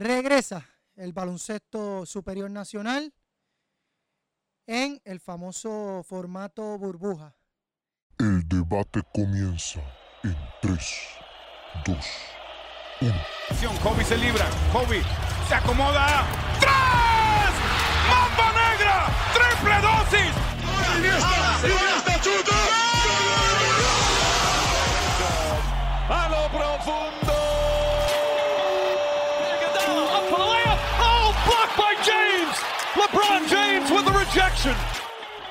Regresa el baloncesto superior nacional en el famoso formato burbuja. El debate comienza en 3, 2, 1. Kobe se libra. Kobe se acomoda. ¡Tres! ¡Mamba negra! ¡Triple dosis! A lo profundo.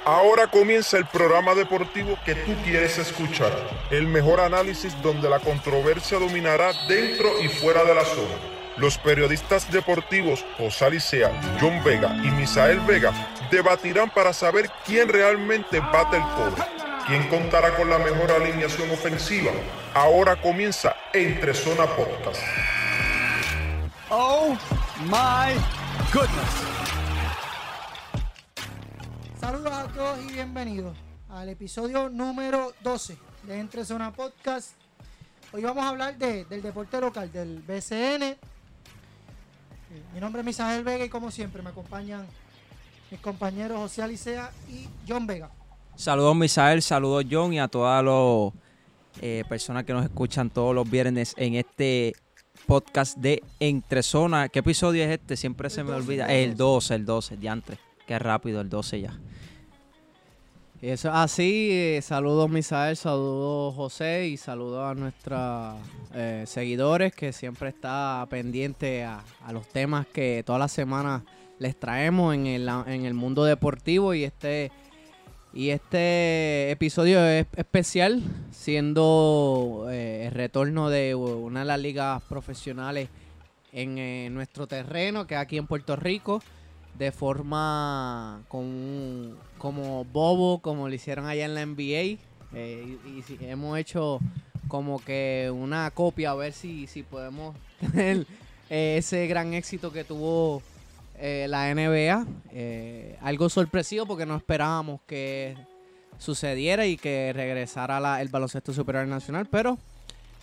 Ahora comienza el programa deportivo que tú quieres escuchar. El mejor análisis donde la controversia dominará dentro y fuera de la zona. Los periodistas deportivos José Alicea, John Vega y Misael Vega debatirán para saber quién realmente bate el cobre. ¿Quién contará con la mejor alineación ofensiva? Ahora comienza Entre Zona Podcast. Oh my goodness. Saludos a todos y bienvenidos al episodio número 12 de Entre Zona Podcast. Hoy vamos a hablar de- del deporte local, del BCN. Eh, Mi nombre es Misael Vega y como siempre me acompañan mis compañeros José Alicea y John Vega. Saludos Misael, saludos John y a todas las eh, personas que nos escuchan todos los viernes en este podcast de Entre Zona. ¿Qué episodio es este? Siempre se me 12, olvida. el El 12, el 12, diantre. Qué rápido, el 12 ya. Eso es así. eh, saludos Misael, saludos José y saludos a nuestros eh, seguidores que siempre está pendiente a, a los temas que todas las semanas les traemos en el, en el mundo deportivo y este y este episodio es especial siendo eh, el retorno de una de las ligas profesionales en eh, nuestro terreno que es aquí en Puerto Rico de forma con, como bobo, como lo hicieron allá en la NBA. eh, y, hemos hecho como que una copia a ver si, si podemos tener eh, ese gran éxito que tuvo eh, la NBA. Algo sorpresivo porque no esperábamos que sucediera y que regresara la- el baloncesto superior nacional, pero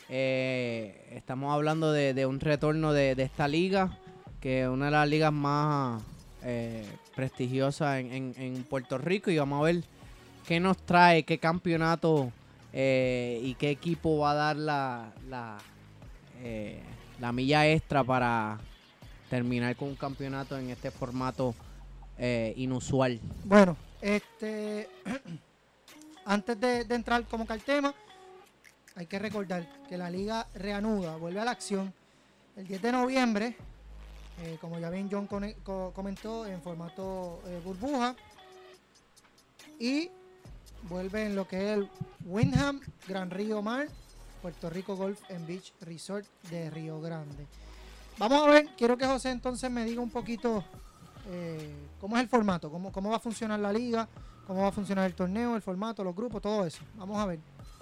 estamos hablando de, de un retorno de, de esta liga, que es una de las ligas más eh, prestigiosas en, en- Puerto Rico y vamos a ver qué nos trae, qué campeonato eh, y qué equipo va a dar la, la, eh, la milla extra para terminar con un campeonato en este formato inusual. Bueno, este antes de, de entrar como que al tema, hay que recordar que la liga reanuda, vuelve a la acción el 10 de noviembre, eh, como ya bien John comentó, en formato eh, burbuja. Y vuelve en lo que es el Windham Gran Río Mar, Puerto Rico Golf and Beach Resort de Río Grande. Vamos a ver, quiero que José entonces me diga un poquito eh, cómo es el formato, cómo, cómo va a funcionar la liga, cómo va a funcionar el torneo, el formato, los grupos, todo eso. Vamos a ver.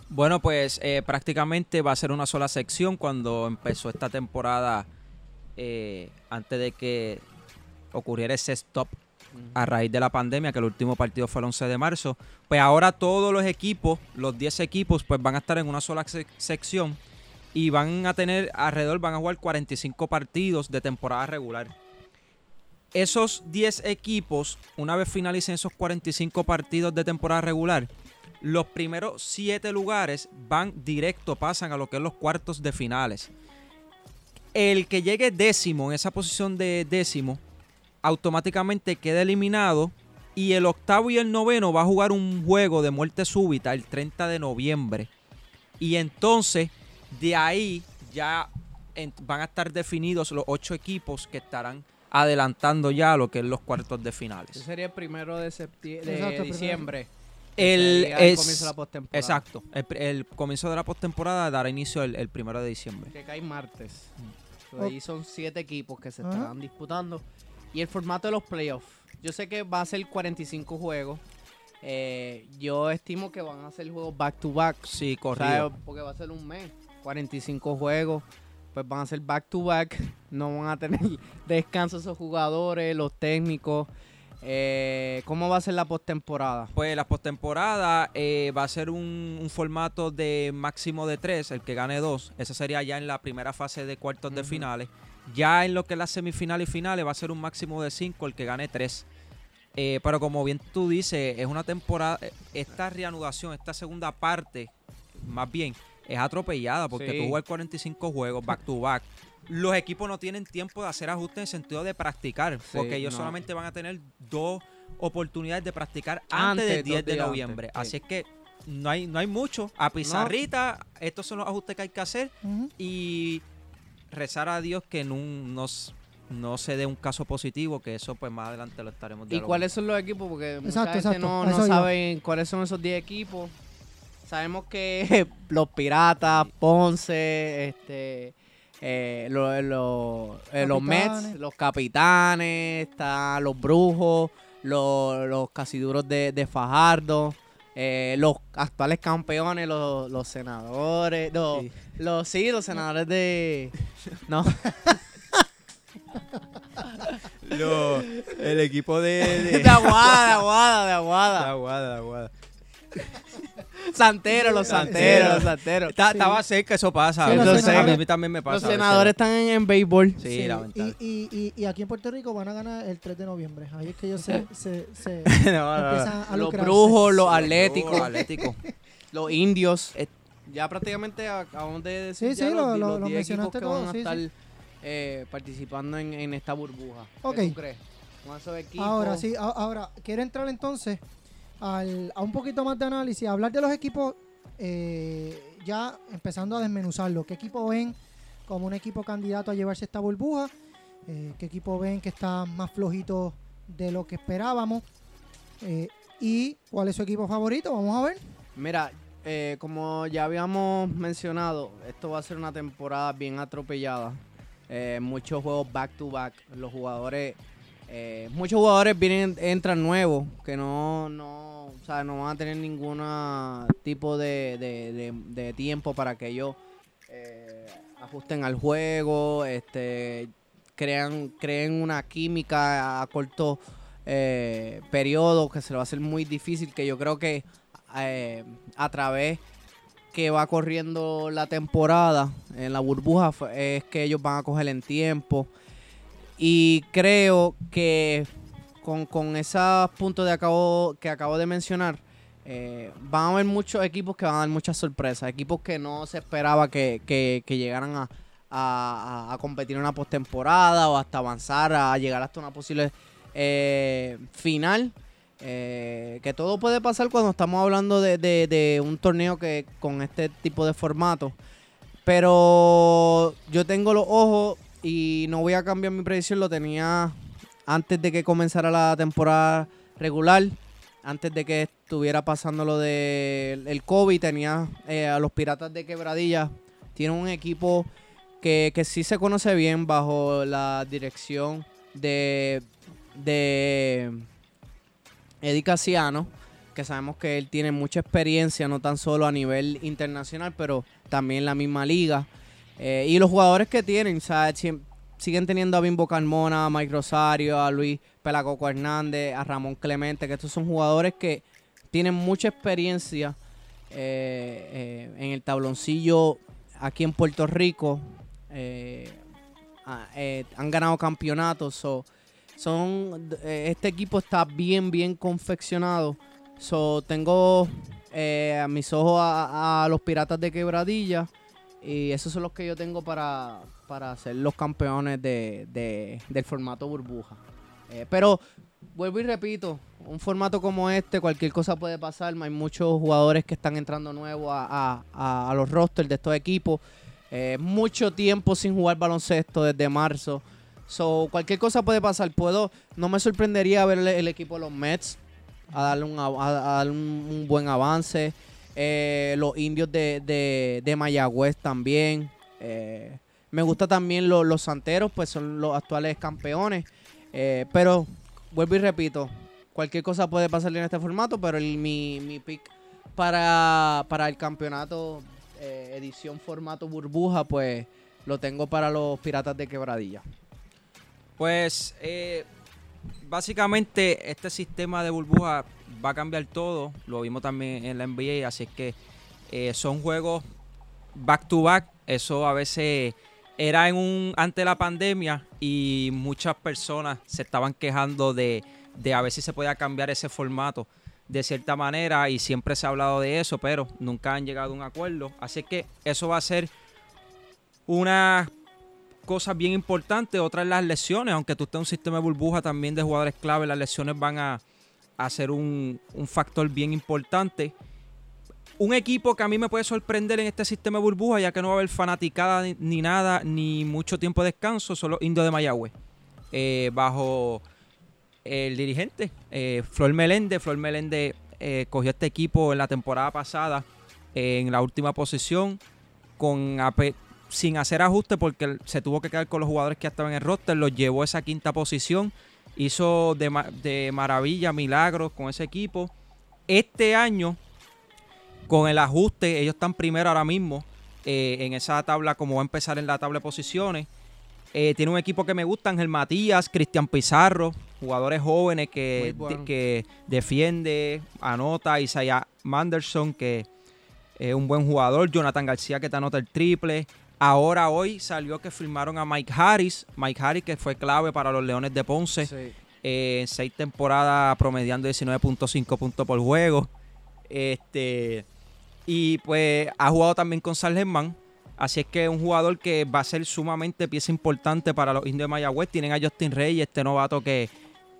Bueno, pues prácticamente va a ser una sola sección cuando empezó esta temporada, eh, antes de que ocurriera ese stop a raíz de la pandemia, que el último partido fue el 11 de marzo. Pues ahora todos los equipos, los 10 equipos, pues van a estar en una sola sec- sección y van a tener alrededor, van a jugar 45 partidos de temporada regular. Esos 10 equipos, una vez finalicen esos 45 partidos de temporada regular, los primeros 7 lugares van directo, pasan a lo que es los cuartos de finales. El que llegue décimo en esa posición de décimo, automáticamente queda eliminado. Y el octavo y el noveno va a jugar un juego de muerte súbita el 30 de noviembre. Y entonces, de ahí ya en- van a estar definidos los ocho equipos que estarán adelantando ya lo que es los cuartos de Ese finales. sería el primero de, septiembre, de diciembre. El, comienzo de la postemporada. Exacto. El, comienzo de la postemporada dará inicio el, el primero de diciembre. Que cae martes. So, ahí son siete equipos que se Ajá. estarán disputando. Y el formato de los playoffs. Yo sé que va a ser 45 juegos. Eh, yo estimo que van a ser juegos back to back. Sí, O sea, corrido. porque va a ser un mes. 45 juegos. Pues van a ser back to back. No van a tener descanso esos jugadores, los técnicos. Eh, ¿Cómo va a ser la postemporada? Pues la postemporada eh, va a ser un, un formato de máximo de tres, el que gane dos. Esa sería ya en la primera fase de cuartos de finales. Ya en lo que es la semifinal y finales va a ser un máximo de cinco, el que gane tres. Eh, pero como bien tú dices, es una temporada, esta reanudación, esta segunda parte, más bien, es atropellada porque Sí. tú juegas 45 juegos back to back. Los equipos no tienen tiempo de hacer ajustes en el sentido de practicar, Sí, porque ellos no. solamente van a tener dos oportunidades de practicar antes, Antes, del dos 10 de noviembre. antes, sí. Así es que no hay, no hay mucho. A pizarrita, estos son los ajustes que hay que hacer y rezar a Dios que no, no, s- no se dé un caso positivo, que eso pues más adelante lo estaremos ¿Y cuáles son los equipos? Porque mucha Exacto, gente exacto, no, no saben cuáles son esos 10 equipos. Sabemos que los Piratas, Ponce, este, eh, lo- lo- eh, los Mets, los Capitanes, están los Brujos, los, los Casiduros de, de Fajardo, eh, los actuales campeones, los, los senadores, los, Sí. los sí, los senadores de... No, Lo- el equipo de... de Aguada, de Aguada, de Aguada. aguada, aguada. Santeros, los santeros, los santeros. Está- Estaba cerca, eso pasa. Sí, los senadores- a mí también me pasa. Los a veces. senadores están en, en béisbol. Sí, Sí, lamentable. y, y, y, y aquí en Puerto Rico van a ganar el 3 de noviembre. Ahí es que ellos se, se, se No, no, no. empiezan a Los lucrarse. brujos, los Los atléticos, Atlético. los indios. Eh, ya prácticamente acabamos de decir Sí, ya sí, los, lo- los lo 10 equipos mencionaste que todo, van a sí, estar sí. eh, participando en, en esta burbuja. Ok. ¿Qué tú crees? Con esos equipos. Ahora sí, a- ahora quiero entrar entonces a un poquito más de análisis, hablar de los equipos, eh, ya empezando a desmenuzarlo. ¿Qué equipo ven como un equipo candidato a llevarse esta burbuja? Eh, ¿Qué equipo ven que está más flojito de lo que esperábamos? Eh, ¿Y cuál es su equipo favorito? Vamos a ver. Mira, como ya habíamos mencionado, esto va a ser una temporada bien atropellada. Muchos juegos back to back. Los jugadores, eh, muchos jugadores vienen, entran nuevos que no, no, o sea, no van a tener ningún tipo de, de- tiempo para que ellos eh, ajusten al juego, este, crean, creen una química a corto eh, periodo que se le va a hacer muy difícil. Que yo creo que a través que va corriendo la temporada en la burbuja es que ellos van a coger en tiempo y creo que con, con esos puntos de acabo, que acabo de mencionar eh, van a haber muchos equipos que van a dar muchas sorpresas equipos que no se esperaba que, que- llegaran a, a- a- a competir en una postemporada o hasta avanzar a llegar hasta una posible eh, final eh, que todo puede pasar cuando estamos hablando de, de- de un torneo que con este tipo de formato. Pero yo tengo los ojos y no voy a cambiar mi predicción. Lo tenía antes de que comenzara la temporada regular. Antes de que estuviera pasando lo del el COVID, tenía eh, a los Piratas de Quebradilla. Tiene un equipo que, que sí se conoce bien bajo la dirección de, de Eddie Casiano, que sabemos que él tiene mucha experiencia, no tan solo a nivel internacional, pero también en la misma liga. Eh, y los jugadores que tienen. Siem- siguen teniendo a Bimbo Carmona, a Mike Rosario, a Luis Pelacoco Hernández, a Ramón Clemente, que estos son jugadores que tienen mucha experiencia eh, eh, en el tabloncillo aquí en Puerto Rico. Han ganado campeonatos. so, son este equipo está bien bien confeccionado so tengo a mis ojos a, a los piratas de quebradilla y esos son los que yo tengo para, para ser los campeones de, de- del formato burbuja Eh, pero vuelvo y repito un formato como este cualquier cosa puede pasar hay muchos jugadores que están entrando nuevos a, a- los rosters de estos equipos Eh, mucho tiempo sin jugar baloncesto desde marzo So, cualquier cosa puede pasar. Puedo, no me sorprendería ver el, equipo de los Mets a darle un, a, darle un buen avance. Eh, los indios de, de, de Mayagüez también. Eh, me gusta también lo- los santeros, pues son los actuales campeones. Eh, pero, vuelvo y repito, cualquier cosa puede pasar en este formato, pero el- mi, mi pick para, para el campeonato edición formato burbuja, pues lo tengo para los piratas de quebradilla. Pues básicamente este sistema de burbuja va a cambiar todo. Lo vimos también en la NBA, así que eh, son juegos back to back. Eso a veces era en un la pandemia y muchas personas se estaban quejando de, de a ver si se podía cambiar ese formato de cierta manera y siempre se ha hablado de eso, pero nunca han llegado a un acuerdo. Así que eso va a ser una cosa bien importante. Otra es las lesiones, aunque tú estés en un sistema de burbuja también de jugadores clave, las lesiones van a, a ser un, un factor bien importante. Un equipo que a mí me puede sorprender en este sistema de burbuja, ya que no va a haber fanaticada ni, nada, ni mucho tiempo de descanso, son los indios de Mayagüez. Eh, bajo el dirigente, eh, Flor Meléndez. Flor Meléndez eh, cogió este equipo en la temporada pasada eh, en la última posición con sin hacer ajuste porque se tuvo que quedar con los jugadores que estaban en el roster, los llevó a esa quinta posición, hizo de, ma- de maravilla, milagros con ese equipo. Este año, con el ajuste, ellos están primero ahora mismo eh, en esa tabla, como va a empezar en la tabla de posiciones. Eh, tiene un equipo que me gusta, Ángel Matías, Cristian Pizarro, jugadores jóvenes que, bueno. que defiende, anota, Isaiah Manderson, que es un buen jugador, Jonathan García que te anota el triple. Ahora hoy salió que firmaron a Mike Harris, Mike Harris que fue clave para los Leones de Ponce Sí. eh, en seis temporadas promediando 19.5 puntos por juego. Este y pues ha jugado también con Germán. Así es que es un jugador que va a ser sumamente pieza importante para los indios de Mayagüez. Tienen a Justin Reyes, este novato que,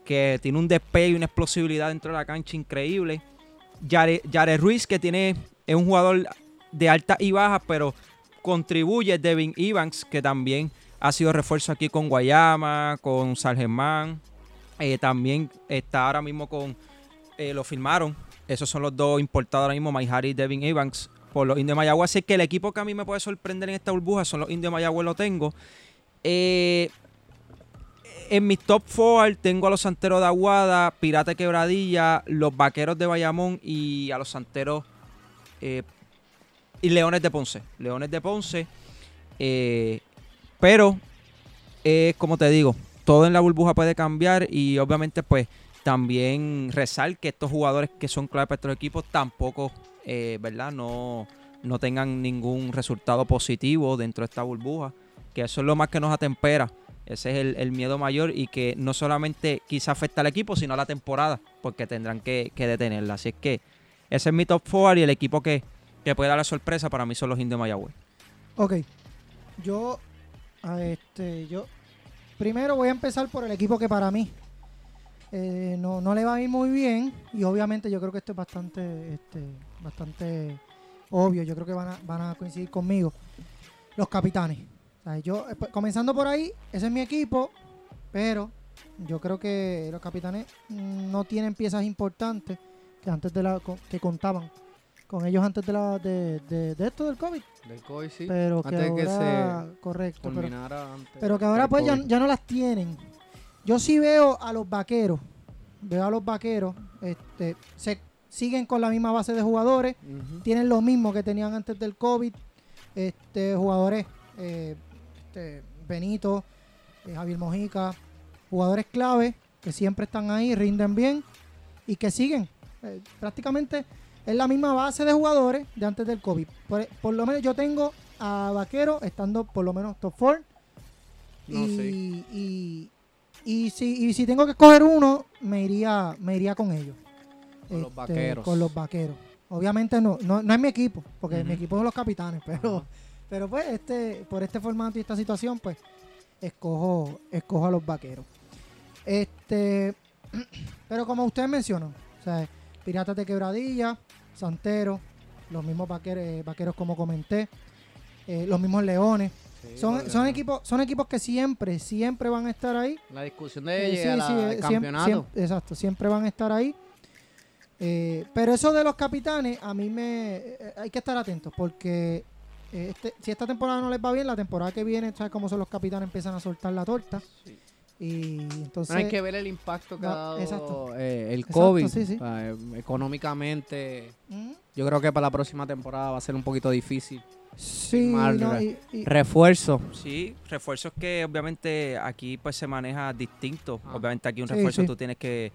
que tiene un despegue y una explosividad dentro de la cancha increíble. Yare, Yare Ruiz, que tiene, es un jugador de altas y bajas, pero contribuye. Devin Evans, que también ha sido refuerzo aquí con Guayama, con San Germán. Eh, también está ahora mismo con. eh, lo firmaron. Esos son los dos importados ahora mismo, Mike Harris y Devin Evans, por los indios de Mayagüez. Así que el equipo que a mí me puede sorprender en esta burbuja son los indios de Mayagüez, lo tengo. Eh, en mis top four tengo a los Santeros de Aguada, Pirata Quebradilla, los Vaqueros de Bayamón y a los Santeros y Leones de Ponce. Leones de Ponce. eh, pero, eh, como te digo, todo en la burbuja puede cambiar y obviamente pues también rezar que estos jugadores que son clave para estos equipos tampoco, eh, ¿verdad? No, no tengan ningún resultado positivo dentro de esta burbuja. Que eso es lo más que nos atempera. Ese es el, el miedo mayor y que no solamente quizá afecta al equipo, sino a la temporada, porque tendrán que, detenerla. Así es que ese es mi top 4 y el equipo que, que puede dar la sorpresa para mí son los indios Mayagüez. Ok. Yo, este, yo primero voy a empezar por el equipo que para mí eh, no, no le va a ir muy bien. Y obviamente yo creo que esto es bastante, este, bastante obvio. Yo creo que van a, van a coincidir conmigo. Los capitanes. Yo, eh, pues, comenzando por ahí, ese es mi equipo. Pero yo creo que los capitanes mm, no tienen piezas importantes que antes de la que contaban con ellos antes de la de, de- de esto del COVID. Del COVID, sí. Pero que Antes de que ahora, correcto, pero, antes pero que ahora pues ya, no las tienen. Yo sí veo a los vaqueros, veo a los vaqueros, este, se siguen con la misma base de jugadores, tienen lo mismo que tenían antes del COVID, este, jugadores, eh, este, Benito, eh, Javier Mojica, jugadores clave que siempre están ahí, rinden bien y que siguen. Eh, prácticamente es la misma base de jugadores de antes del COVID. Por, por lo menos yo tengo a Vaquero estando por lo menos top 4. No, y, sí. y, y si, y si tengo que escoger uno, me iría, me iría con ellos. Con los Este, vaqueros. Con los vaqueros. Obviamente no, no, no es mi equipo, porque mi equipo son los capitanes, pero, pero pues este, por este formato y esta situación, pues escojo, escojo a los vaqueros. Este, pero como ustedes mencionan, o sea, Piratas de Quebradilla, Santero, los mismos vaqueros, eh, vaqueros como comenté, eh, los mismos Leones. Sí, Son, son equipos, son equipos que siempre, siempre van a estar ahí. La discusión de Eh, sí, sí, al eh, campeonato. siem- exacto, siempre van a estar ahí. Eh, pero eso de los capitanes, a mí me. hay que estar atentos porque este, si esta temporada no les va bien, la temporada que viene, ¿sabes cómo son los capitanes? Empiezan a soltar la torta. Sí. Y entonces... No hay que ver el impacto que ha No, dado exacto. eh, el Exacto, COVID. sí, sí. O sea, eh, económicamente, Ujú. yo creo que para la próxima temporada va a ser un poquito difícil. Sí, mal, no, y- y- Refuerzo. Sí, refuerzos que obviamente aquí pues se maneja distinto. Ah. Obviamente aquí un Sí, refuerzo sí. tú tienes que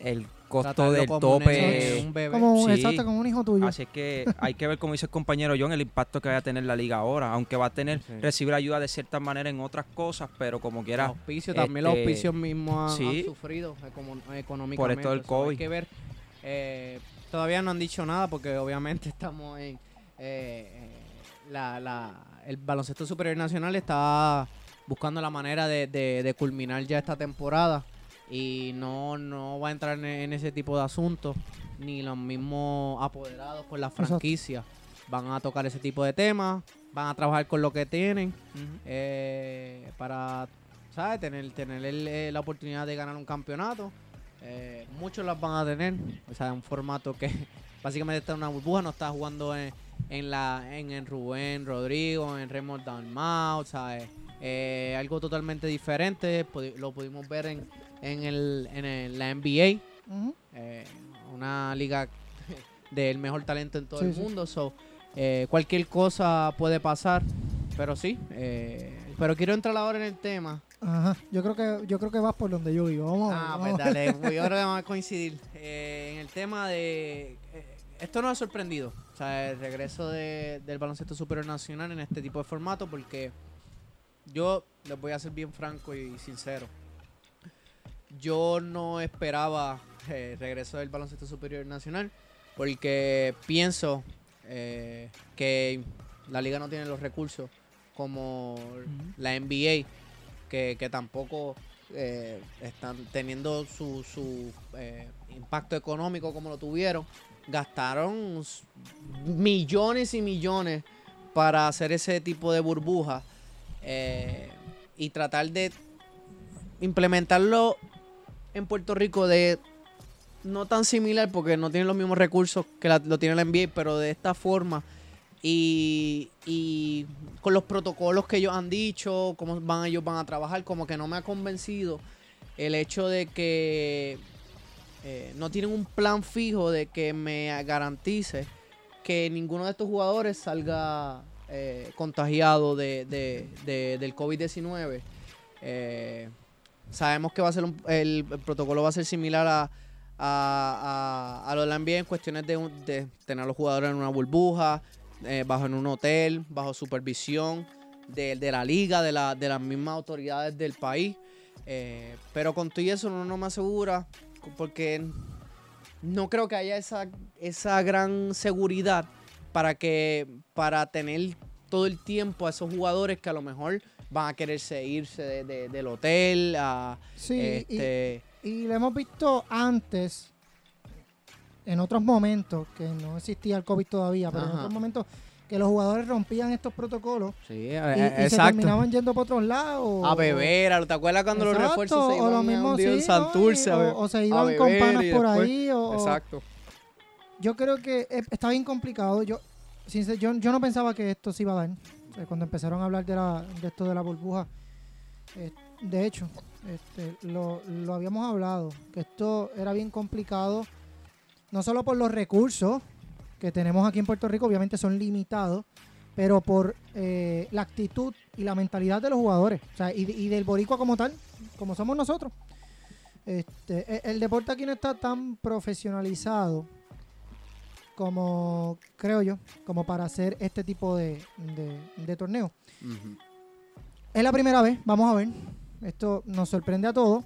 el costo tratarlo del como un tope. nene, un bebé. como un, sí. exacto, como un hijo tuyo. Así es que hay que ver, como dice el compañero John, el impacto que va a tener la liga ahora. Aunque va a tener, Sí. recibir ayuda de cierta manera en otras cosas, pero como Los quiera, también los este, auspicios mismos han, sí. han sufrido económicamente. esto del Hay COVID. que ver. eh, todavía no han dicho nada porque obviamente estamos en. eh, eh, la, la- el baloncesto superior nacional está buscando la manera de, de- de culminar ya esta temporada y no, no va a entrar en, en ese tipo de asuntos ni los mismos apoderados por las Exacto. franquicias van a tocar ese tipo de temas van a trabajar con lo que tienen eh, para ¿sabes? tener, tener el- eh, la oportunidad de ganar un campeonato. Eh, muchos las van a tener. O sea, un formato que básicamente está en una burbuja, no está jugando en, en la en, en Rubén Rodrigo, en Raymond Dalmau, ¿sabes? Eh, algo totalmente diferente. Lo pudimos ver en, en, el, en el- la NBA, Ujú. eh, una liga del mejor talento en todo Sí, el sí. mundo. So, eh, cualquier cosa puede pasar, pero sí. eh, pero quiero entrar ahora en el tema. Ajá. Yo creo que yo creo que vas por donde yo vivo. Vamos, Ah, vamos pues dale, creo que vamos a coincidir. Eh, en el tema de. eh, esto nos ha sorprendido. O sea, el regreso de- del baloncesto superior nacional en este tipo de formato, porque yo les voy a ser bien franco y sincero. Yo no esperaba eh, el regreso del baloncesto superior nacional, porque pienso eh, que la liga no tiene los recursos como la NBA, que, que tampoco eh, están teniendo su, su eh, impacto económico como lo tuvieron. Gastaron millones y millones para hacer ese tipo de burbuja eh, y tratar de implementarlo en Puerto Rico de no tan similar porque no tienen los mismos recursos que lo tiene la NBA, pero de esta forma y, y con los protocolos que ellos han dicho, cómo van ellos van a trabajar, como que no me ha convencido el hecho de que eh, no tienen un plan fijo de que me garantice que ninguno de estos jugadores salga eh, contagiado de, de- de- del COVID-19. Eh, sabemos que va a ser un- el, protocolo va a ser similar a, a, a- a lo de la NBA en cuestiones de, un- tener a los jugadores en una burbuja, eh, bajo en un hotel, bajo supervisión de, la liga, de, la, las mismas autoridades del país. Pero con todo eso no, no me asegura, porque no creo que haya esa, esa gran seguridad para que para tener todo el tiempo a esos jugadores que a lo mejor van a quererse irse de- de- del hotel a Sí, y- este y, lo hemos visto antes, en otros momentos, que no existía el COVID todavía, pero en otros momentos que los jugadores rompían estos protocolos sí, y, eh, y se exacto terminaban yendo para otros lados. a beber a- ¿te acuerdas cuando los Exacto, refuerzos se o lo iban a mismo, un día en sí, Santurce a Y- o, o se a iban con panas y por ahí. O- exacto yo creo que es- está bien complicado. Yo, yo, yo no pensaba que esto se iba a dar. Cuando empezaron a hablar de, la, de esto de la burbuja. eh, de hecho, este, lo, lo habíamos hablado, que esto era bien complicado, no solo por los recursos que tenemos aquí en Puerto Rico, obviamente son limitados, pero por eh, la actitud y la mentalidad de los jugadores, o sea, y, y del boricua como tal, como somos nosotros. Este, e- el deporte aquí no está tan profesionalizado como creo yo, como para hacer este tipo de, de, de torneo. Es la primera vez, vamos a ver. Esto nos sorprende a todos.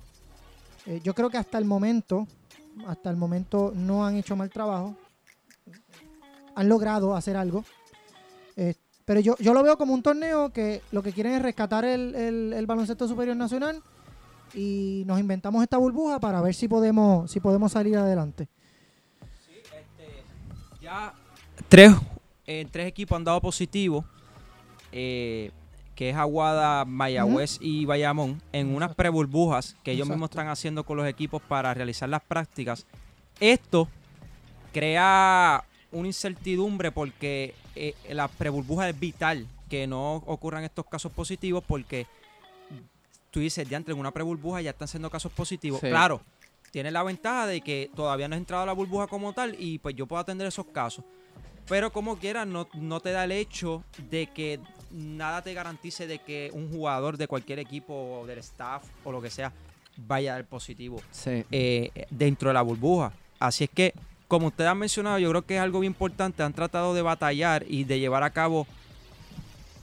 Eh, yo creo que hasta el momento, hasta el momento no han hecho mal trabajo. Han logrado hacer algo. Eh, pero yo, yo lo veo como un torneo que lo que quieren es rescatar el, el- el baloncesto superior nacional y nos inventamos esta burbuja para ver si podemos, si podemos salir adelante. Ya tres, eh, tres equipos han dado positivo, eh, que es Aguada, Mayagüez y Bayamón, en unas preburbujas que ellos mismos están haciendo con los equipos para realizar las prácticas. Esto crea una incertidumbre porque eh, la preburbuja es vital que no ocurran estos casos positivos porque tú dices, de entre en una pre-burbuja ya están siendo casos positivos. Sí. Claro, tiene la ventaja de que todavía no ha entrado a la burbuja como tal y pues yo puedo atender esos casos. Pero como quiera, no, no te da el hecho de que nada te garantice de que un jugador de cualquier equipo o del staff o lo que sea vaya a dar positivo Sí. eh, dentro de la burbuja. Así es que, como ustedes han mencionado, yo creo que es algo bien importante. Han tratado de batallar y de llevar a cabo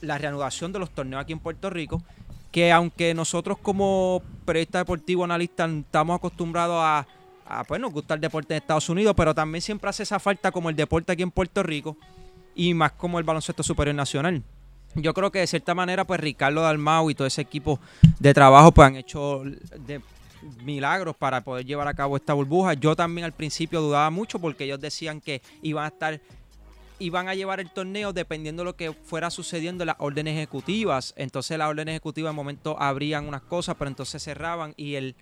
la reanudación de los torneos aquí en Puerto Rico. Que aunque nosotros como periodistas deportivos, analistas, estamos acostumbrados a, a pues, nos gusta el deporte en Estados Unidos, pero también siempre hace esa falta como el deporte aquí en Puerto Rico y más como el baloncesto superior nacional. Yo creo que de cierta manera, pues Ricardo Dalmau y todo ese equipo de trabajo pues han hecho de milagros para poder llevar a cabo esta burbuja. Yo también al principio dudaba mucho porque ellos decían que iban a estar iban a llevar el torneo dependiendo de lo que fuera sucediendo en las órdenes ejecutivas. Entonces las órdenes ejecutivas de momento abrían unas cosas, pero entonces cerraban y el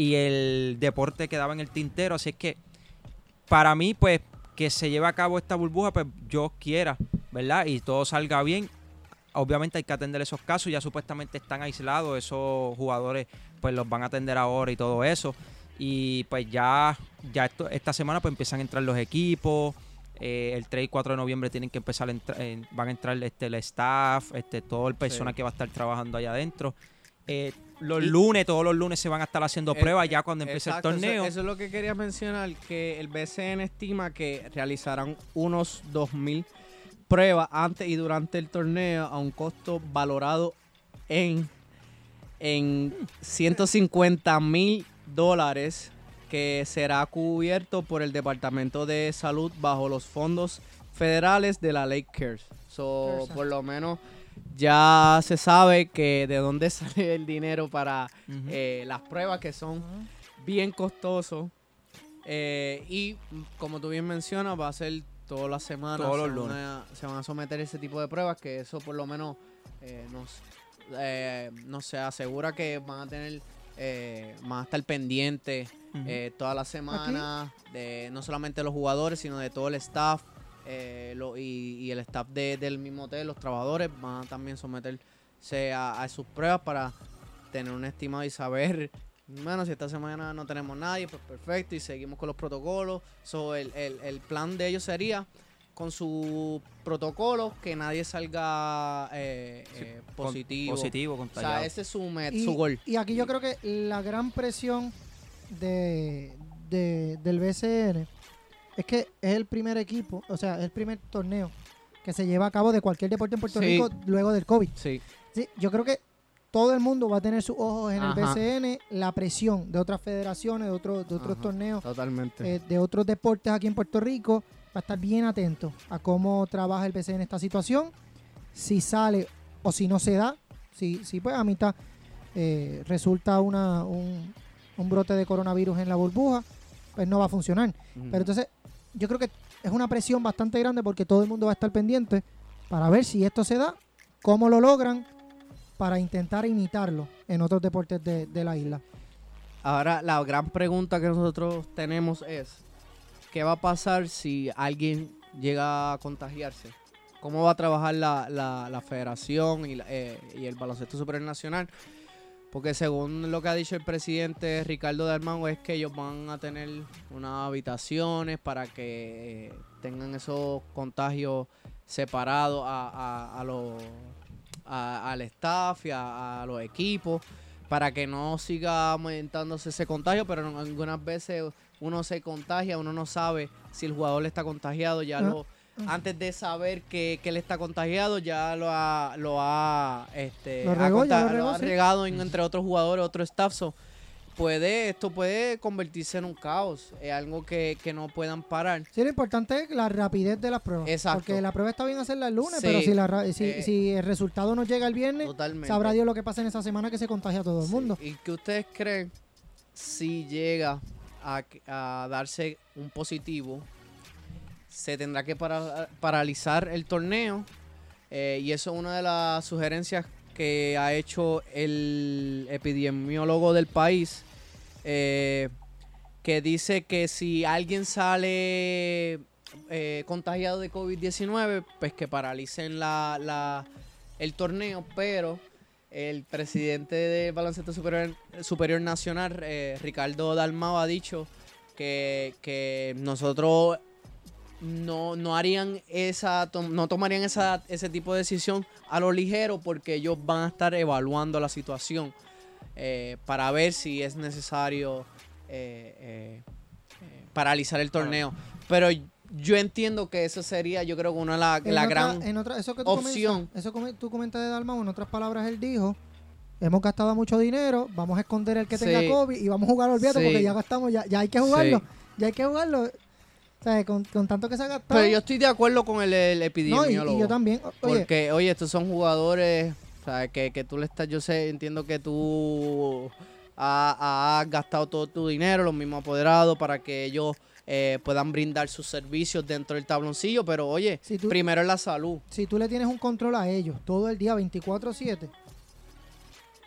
y el deporte quedaba en el tintero. Así es que para mí, pues, que se lleve a cabo esta burbuja, pues yo quiera, ¿verdad? Y todo salga bien. Obviamente hay que atender esos casos, ya supuestamente están aislados, esos jugadores pues los van a atender ahora y todo eso. Y pues ya, ya esto, esta semana pues empiezan a entrar los equipos. Eh, el 3 y 4 de noviembre tienen que empezar a entrar, eh, van a entrar este, el staff, este, todo el personal Sí. que va a estar trabajando allá adentro. Eh, los Y- lunes, todos los lunes se van a estar haciendo El- pruebas ya cuando empiece Exacto, el eso- torneo. Eso, es lo que quería mencionar, que el BCN estima que realizarán unos 2.000 pruebas antes y durante el torneo a un costo valorado en, en 150 mil dólares que será cubierto por el Departamento de Salud bajo los fondos federales de la Lake Cares. So, por lo menos ya se sabe que de dónde sale el dinero para eh, las pruebas que son bien costosos. Eh, y mm, como tú bien mencionas, va a ser todas las semanas. Todos los se van lunes. a- se van a someter ese tipo de pruebas, que eso por lo menos eh, nos, eh, no sé, asegura que van a tener, eh, van a estar pendientes Ujú. eh, toda la semana, de no solamente los jugadores, sino de todo el staff. eh, lo- y, y el staff de- del mismo hotel, los trabajadores, van a también someterse a, a sus pruebas para tener un estimado y saber, bueno, si esta semana no tenemos nadie, pues perfecto, y seguimos con los protocolos. So, el, el- el plan de ellos sería con su protocolo que nadie salga eh, Sí, eh, con- positivo. Positivo, O contagiado. sea, ese es su, met- Y, su gol. y aquí yo creo que la gran presión de, de- del BCN es que es el primer equipo, o sea, es el primer torneo que se lleva a cabo de cualquier deporte en Puerto Sí. Rico luego del COVID. Sí. Sí, yo creo que todo el mundo va a tener sus ojos en Ajá. el BCN, la presión de otras federaciones, de, otros de otros Ajá. torneos, Totalmente. eh, de otros deportes aquí en Puerto Rico, va a estar bien atento a cómo trabaja el BCN en esta situación, si sale o si no se da, si, si pues a mitad eh, resulta una, un, un brote de coronavirus en la burbuja, pues no va a funcionar. Pero entonces, yo creo que es una presión bastante grande porque todo el mundo va a estar pendiente para ver si esto se da, cómo lo logran, para intentar imitarlo en otros deportes de, de la isla. Ahora, la gran pregunta que nosotros tenemos es, ¿qué va a pasar si alguien llega a contagiarse? ¿Cómo va a trabajar la, la- la federación y, la- eh, y el baloncesto superior nacional? Porque según lo que ha dicho el presidente Ricardo Dalmau es que ellos van a tener unas habitaciones para que eh, tengan esos contagios separados a, a- a los- a- al staff y a, los equipos para que no siga aumentándose ese contagio, pero algunas veces uno se contagia, uno no sabe si el jugador está contagiado, ya Ah, lo antes de saber que, que él está contagiado, ya lo ha, lo ha, este, Lo ha regó, ya conta- lo regó, ha sí. regado en- entre otros jugadores, otro staff. so, puede, esto puede convertirse en un caos, es algo que, que no puedan parar. Sí, lo importante es la rapidez de las pruebas. Exacto. Porque la prueba está bien hacerla el lunes, Sí, pero si, la, ra- si, eh, si el resultado no llega el viernes, Totalmente. sabrá Dios lo que pasa en esa semana que se contagia a todo el Sí. mundo. ¿Y qué ustedes creen si llega a, a darse un positivo? Se tendrá que para- paralizar el torneo. eh, y eso es una de las sugerencias que ha hecho el epidemiólogo del país. eh, que dice que si alguien sale eh, contagiado de COVID-19, pues que paralicen la, el torneo, pero el presidente del Baloncesto Superior, Superior Nacional, Ricardo Dalmao, ha dicho que, que nosotros no, no harían esa, no tomarían esa, ese tipo de decisión a lo ligero porque ellos van a estar evaluando la situación eh, para ver si es necesario eh, eh, eh, paralizar el torneo. Pero yo entiendo que eso sería, yo creo que una de la, En la otra- gran en otra- eso que tú opción. Comentas, eso que tú comentas de Dalmau, en otras palabras, él dijo: Hemos gastado mucho dinero, vamos a esconder el que Sí. tenga COVID y vamos a jugar, olvídate, Sí. porque ya gastamos, ya, ya hay que jugarlo. Sí. Ya hay que jugarlo. O sea, con, con tanto que se ha gastado. Pero yo estoy de acuerdo con el, el no, y, epidemiólogo. y yo también. Oye, Porque, oye, estos son jugadores, o sea, que, que tú le estás, yo sé, entiendo que tú ha- has gastado todo tu dinero, los mismos apoderados, para que ellos eh, puedan brindar sus servicios dentro del tabloncillo, pero oye, Si tú- primero es la salud. si tú le tienes un control a ellos todo el día 24-7,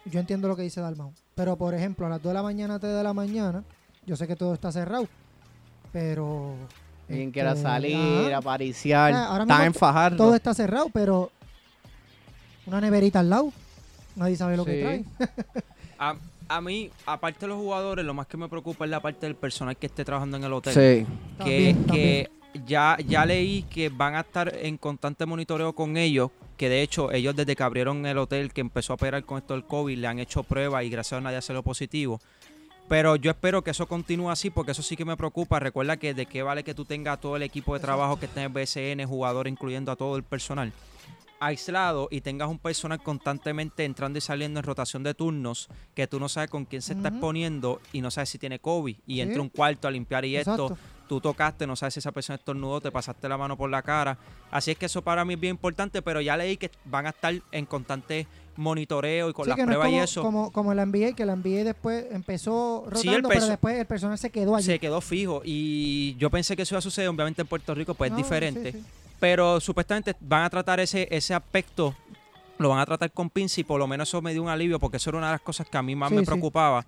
yo entiendo lo que dice Dalmau. Pero, por ejemplo, a las 2 de la mañana, 3 de la mañana, yo sé que todo está cerrado. Pero. Quien este, quiera salir, ajá, apariciar, Ah, ahora están mismo en Fajardo. todo está cerrado, pero. Una neverita al lado. Nadie sabe lo que trae. A, a mí, aparte de los jugadores, lo más que me preocupa es la parte del personal que esté trabajando en el hotel. Sí. que, También, que ya, ya leí que van a estar en constante monitoreo con ellos, que de hecho ellos desde que abrieron el hotel que empezó a operar con esto del COVID le han hecho pruebas y gracias a nadie ha salido positivo. Pero yo espero que eso continúe así porque eso sí que me preocupa. Recuerda que de qué vale que tú tengas todo el equipo de trabajo que esté en el BSN, jugadores incluyendo a todo el personal aislado y tengas un personal constantemente entrando y saliendo en rotación de turnos que tú no sabes con quién se está exponiendo y no sabes si tiene COVID y Sí. entra un cuarto a limpiar y esto tú tocaste, no sabes si esa persona estornudó, te pasaste la mano por la cara. Así es que eso para mí es bien importante, pero ya leí que van a estar en constante monitoreo y con Sí, las que no es pruebas como, y eso. Como, como la NBA, que la NBA después empezó Sí, rotando, el pero después el personal se quedó allí. Se quedó fijo y yo pensé que eso iba a suceder, obviamente en Puerto Rico pues No, es diferente, sí, pero supuestamente van a tratar ese, ese aspecto, lo van a tratar con pinza y por lo menos eso me dio un alivio porque eso era una de las cosas que a mí más me preocupaba.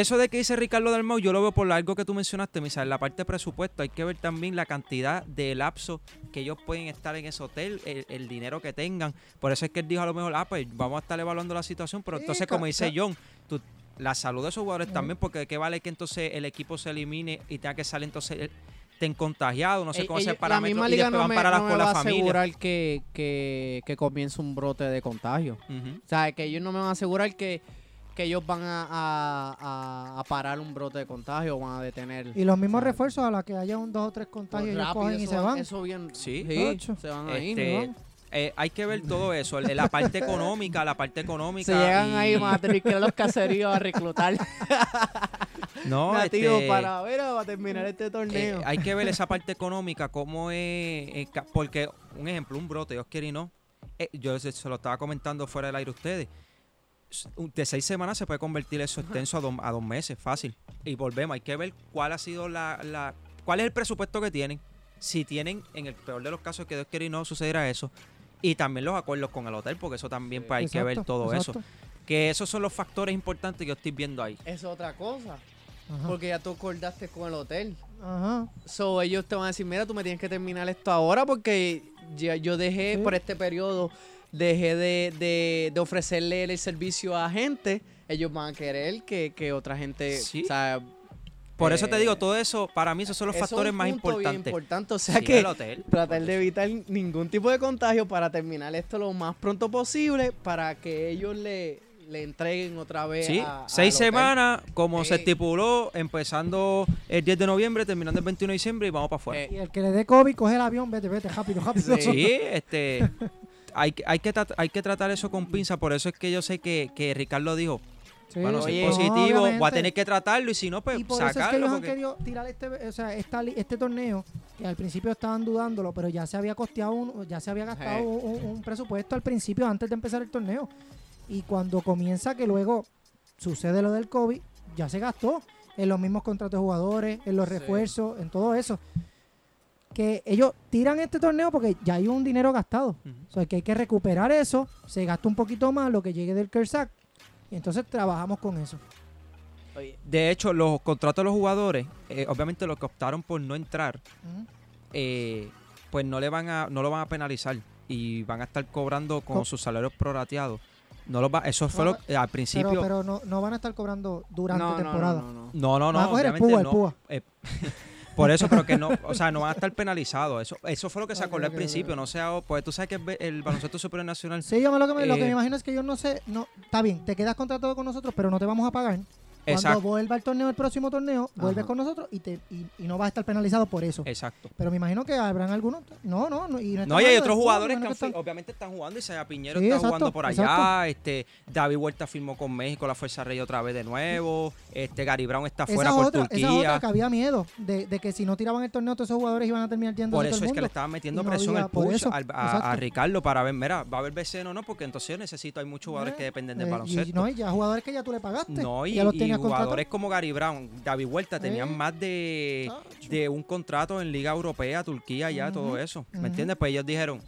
Eso de que dice Ricardo Dalmau, yo lo veo por algo que tú mencionaste, Misael, la parte de presupuesto. Hay que ver también la cantidad de lapso que ellos pueden estar en ese hotel, el, el dinero que tengan. Por eso es que él dijo a lo mejor, ah, pues vamos a estar evaluando la situación. Pero entonces, como dice John, tú- la salud de esos jugadores Ujú. también, porque de qué vale que entonces el equipo se elimine y tenga que salir entonces eh, estén contagiados, no sé Eh, cómo se ellos- la misma y liga después no van me, para la, no me con va la a familia. asegurar que, que, que comience un brote de contagio. O sea, que ellos no me van a asegurar que, que ellos van a, a- a- a parar un brote de contagio o van a detener. Y los mismos refuerzos a la que haya un dos o tres contagios, ellos rápido, cogen y se va- van. Eso bien. Sí. Se van ahí. Este, eh, hay que ver todo eso, la parte económica, la parte económica. Se llegan y- ahí, van a tener que ir a los caseríos a reclutar No, nativos este, para ver, para terminar este eh, torneo. hay que ver esa parte económica, cómo es, eh, porque un ejemplo, un brote, Dios quiere y no, eh, yo se, se lo estaba comentando fuera del aire a ustedes, de seis semanas se puede convertir eso extenso a, dos- a dos meses, fácil. Y volvemos, hay que ver cuál ha sido la, la- cuál es el presupuesto que tienen, si tienen, en el peor de los casos que Dios quiere y no sucediera eso, y también los acuerdos con el hotel, porque eso también pues, hay que ver todo exacto. eso. Que esos son los factores importantes que yo estoy viendo ahí. Es otra cosa. Ajá. Porque ya tú acordaste con el hotel. Ajá. So, ellos te van a decir, mira, tú me tienes que terminar esto ahora porque ya yo dejé Sí. por este periodo, dejé de, de- de ofrecerle el servicio a gente. Ellos van a querer que, que otra gente, Sí. o sea, Por eso te eh, digo, todo eso, para mí, esos son los eso factores un más punto bien importantes. importante. O sea Sí, que hotel. tratar de evitar ningún tipo de contagio para terminar esto lo más pronto posible para que ellos le, le entreguen otra vez Sí, a- seis semanas, como se Sí. estipuló, empezando el 10 de noviembre, terminando el 21 de diciembre y vamos para afuera. Eh, Y el que le dé COVID, coge el avión, vete, vete, rápido, rápido. Sí, este, hay, que- hay, que hay que tratar eso con pinza, por eso es que yo sé que, que Ricardo dijo, Sí, bueno, si es no, positivo, voy a tener que tratarlo y si no, pues y por eso es que sacarlo. han querido tirar este, o sea, esta este torneo, que al principio estaban dudándolo, pero ya se había costeado, un, ya se había gastado Sí. un, un presupuesto al principio, antes de empezar el torneo. Y cuando comienza que luego sucede lo del COVID, ya se gastó en los mismos contratos de jugadores, en los Sí. refuerzos, en todo eso. Que ellos tiran este torneo porque ya hay un dinero gastado. O sea, que hay que recuperar eso, se gasta un poquito más lo que llegue del Kersac, y entonces trabajamos con eso. De hecho, los contratos de los jugadores, eh, obviamente los que optaron por no entrar, eh, pues no le van a, no lo van a penalizar y van a estar cobrando con Co- sus salarios prorateados. No los va, eso fue No, lo, eh, al principio. Pero, pero no, no van a estar cobrando durante No, no, temporada. no, no, no. no, no, no. Van a coger el púa, el púa. Eh, por eso, pero que no, o sea, no van a estar penalizados. Eso, eso fue lo que se acordó al principio. No sea, pues tú sabes que el, baloncesto superior nacional. Sí, yo me lo, que me, lo que Eh, me imagino es que yo no sé, no, está bien, te quedas contratado con nosotros, pero no te vamos a pagar. Cuando vuelva el torneo, el próximo torneo, vuelves Ajá. con nosotros y, te, y, y no vas a estar penalizado por eso. Exacto. Pero me imagino que habrán algunos. No, no, no. Y no, y hay otros jugadores que están- obviamente están jugando. Isaiah Piñero Sí, está exacto, jugando por allá. exacto. Este, David Huerta firmó con México, la Fuerza Rey otra vez de nuevo. Este, Gary Brown está fuera esa por otra, esa Turquía. otra que había miedo de, de que si no tiraban el torneo, todos esos jugadores iban a terminar yendo Por a todo eso el es que le estaban metiendo no presión al push eso, al- a Ricardo para ver, mira, va a haber BCN o no, porque entonces yo necesito, hay muchos jugadores Eh, que dependen del eh, baloncesto. Y, no, y ya jugadores que ya tú le pagaste. No, y, ya los jugadores como Gary Brown, David Huerta tenían Eh, más de, Tacho. de un contrato en Liga Europea, Turquía, ya, todo eso. ¿Me entiendes? Pues ellos dijeron,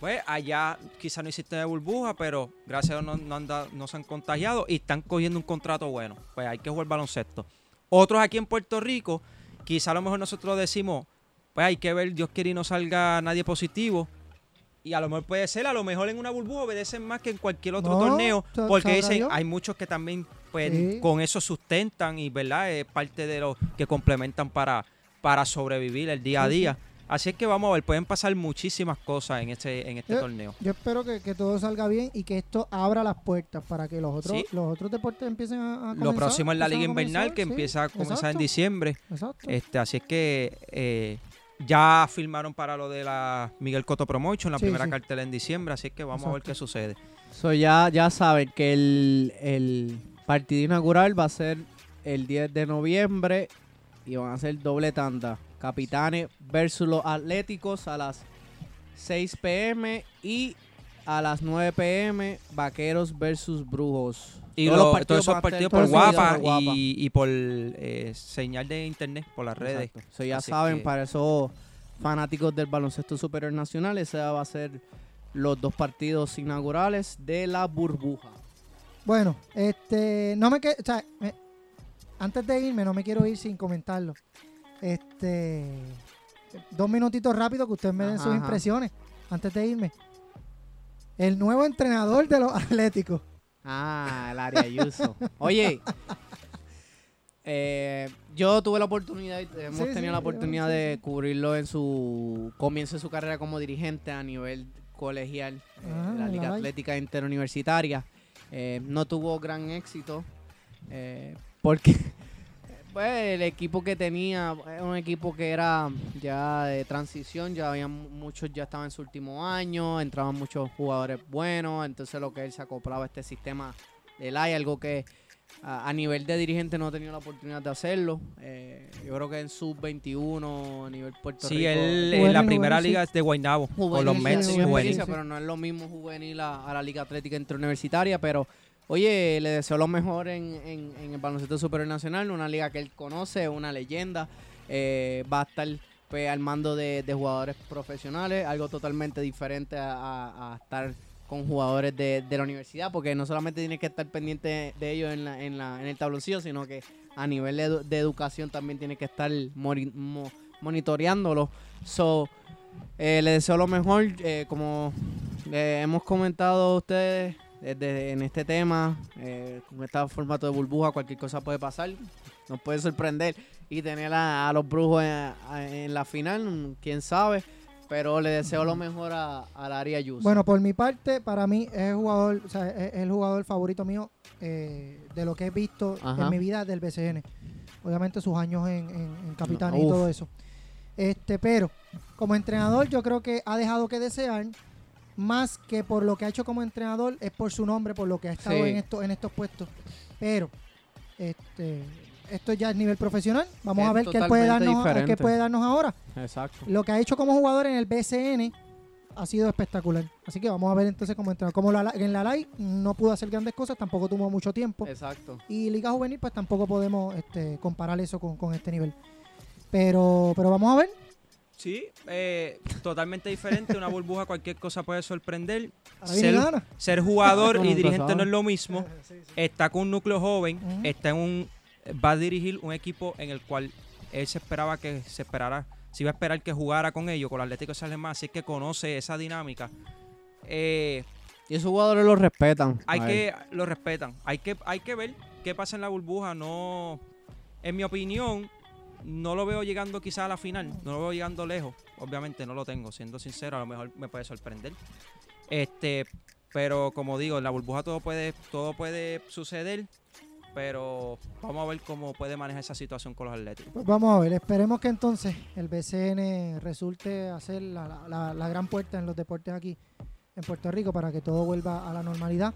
pues allá quizá no hiciste de burbuja, pero gracias a Dios no, no, han no se han contagiado y están cogiendo un contrato bueno. Pues hay que jugar baloncesto. Otros aquí en Puerto Rico, quizá a lo mejor nosotros decimos, pues hay que ver, Dios quiere y no salga nadie positivo. Y a lo mejor puede ser, a lo mejor en una burbuja obedecen más que en cualquier otro No, torneo. Porque dicen, hay muchos que también pues, Sí. con eso sustentan y verdad es parte de lo que complementan para, para sobrevivir el día a Sí, sí. día. Así es que vamos a ver, pueden pasar muchísimas cosas en este, en este Yo- torneo. Yo espero que, que todo salga bien y que esto abra las puertas para que los otros, Sí. los otros deportes empiecen a, a Lo comenzar, próximo es la Liga Invernal que sí, empieza a comenzar en diciembre. Exacto. Este, así es que eh, ya firmaron para lo de la Miguel Coto Promotion, la Sí, primera sí. cartela en diciembre, así que vamos a ver qué sucede. So, ya, ya saben que el, el partido inaugural va a ser el 10 de noviembre y van a ser doble tanda. Capitanes versus los Atléticos a las 6 pm y a las 9 pm Vaqueros versus Brujos. Y Todos lo- los partidos todos esos partidos por guapa, por Guapa. y, y por eh, señal de internet, por las redes. So, ya Así saben, que- para esos fanáticos del baloncesto superior nacional, ese va a ser los dos partidos inaugurales de la burbuja. Bueno, este, no me que, o sea, me- antes de irme, no me quiero ir sin comentarlo. Este, dos minutitos rápido que ustedes me den Ajá, sus ajá. impresiones antes de irme. El nuevo entrenador de los Atléticos. Ah, el área Ayuso. Oye, eh, yo tuve la oportunidad, hemos Sí, tenido sí, la oportunidad sí, de cubrirlo en su comienzo de su carrera como dirigente a nivel colegial eh, Ah, de la la Liga LAI. Atlética Interuniversitaria. Eh, no tuvo gran éxito eh, porque pues, el equipo que tenía era un equipo que era ya de transición, ya habían muchos ya estaban en su último año, entraban muchos jugadores buenos, entonces lo que él se acoplaba a este sistema del AI, algo que a, a nivel de dirigente no ha tenido la oportunidad de hacerlo. Eh, yo creo que en sub-21 a nivel Puerto Sí, Rico. él en la juvenil, primera sí. liga es de Guaynabo, con los Mets juvenil, pero no es lo mismo juvenil a, a la Liga Atlética Interuniversitaria, pero oye, le deseo lo mejor en, en- en el baloncesto superior nacional, una liga que él conoce, una leyenda, eh, va a estar pues, al mando de, de jugadores profesionales, algo totalmente diferente a, a- a estar con jugadores de, de la universidad, porque no solamente tiene que estar pendiente de ellos en, la, en, la- en el tabloncillo, sino que a nivel de, de educación también tiene que estar mori- mo- monitoreándolo. So, eh, le deseo lo mejor, eh, como eh, hemos comentado a ustedes desde en este tema, eh, con este formato de burbuja, cualquier cosa puede pasar, nos puede sorprender y tener a, los brujos en, la final, quién sabe, pero le deseo lo mejor a, a Daria Ayuso. Bueno, por mi parte, para mí es el jugador, o sea, es el jugador favorito mío eh, de lo que he visto Ajá. en mi vida del BCN. Obviamente sus años en, en, en Capitán y todo eso. Este, pero como entrenador yo creo que ha dejado que desear más que por lo que ha hecho como entrenador es por su nombre, por lo que ha estado Sí. en estos en estos puestos. Pero este esto ya es nivel profesional. Vamos Es a ver qué puede darnos, qué puede darnos ahora Exacto. lo que ha hecho como jugador en el BCN ha sido espectacular. Así que vamos a ver entonces cómo entra. Como la- en la LAI no pudo hacer grandes cosas, tampoco tuvo mucho tiempo. Exacto. Y Liga Juvenil, pues tampoco podemos este, comparar eso con, con este nivel. Pero, pero vamos a ver. Sí, eh, totalmente diferente. Una burbuja, cualquier cosa puede sorprender. Ser, jugador y dirigente no es lo mismo. Está con un núcleo joven, está en un va a dirigir un equipo en el cual él se esperaba que se esperara, se iba a esperar que jugara con ellos, con el Atlético de San Germán, así que conoce esa dinámica. Eh, Y esos jugadores los respetan. hay que lo respetan. Hay que hay que ver qué pasa en la burbuja. No, en mi opinión, no lo veo llegando quizá a la final. No lo veo llegando lejos. Obviamente no lo tengo. Siendo sincero, a lo mejor me puede sorprender. Este, pero como digo, en la burbuja todo puede todo puede suceder. Pero vamos a ver cómo puede manejar esa situación con los Atléticos. Pues vamos a ver, esperemos que entonces el BCN resulte hacer la, la- la- la gran puerta en los deportes aquí en Puerto Rico para que todo vuelva a la normalidad.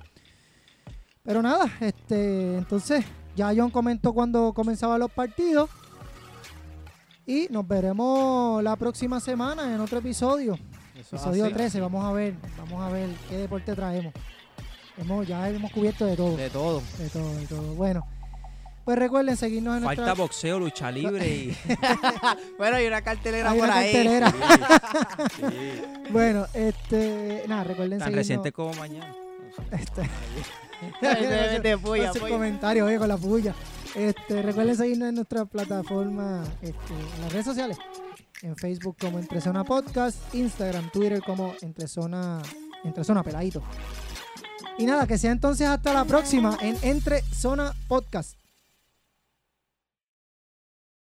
Pero nada, este, entonces ya John comentó cuando comenzaban los partidos y nos veremos la próxima semana en otro episodio, Eso episodio así. 13. Vamos a ver, vamos a ver qué deporte traemos. Hemos, ya hemos cubierto de todo, De todo. de todo, de todo. Bueno, pues recuerden seguirnos en Falta nuestra boxeo, lucha libre y Bueno, hay una cartelera Hay por una ahí. cartelera. Bueno, este, nada, recuerden tan seguirnos. reciente como mañana. Este, De- de puya, puya. comentario, oye, con la puya. Este, recuerden seguirnos en nuestra plataforma, este, en las redes sociales. En Facebook como Entre Zona Podcast, Instagram, Twitter como Entre Zona, Entre Zona Peladito. Y nada, que sea entonces hasta la próxima en Entre Zona Podcast.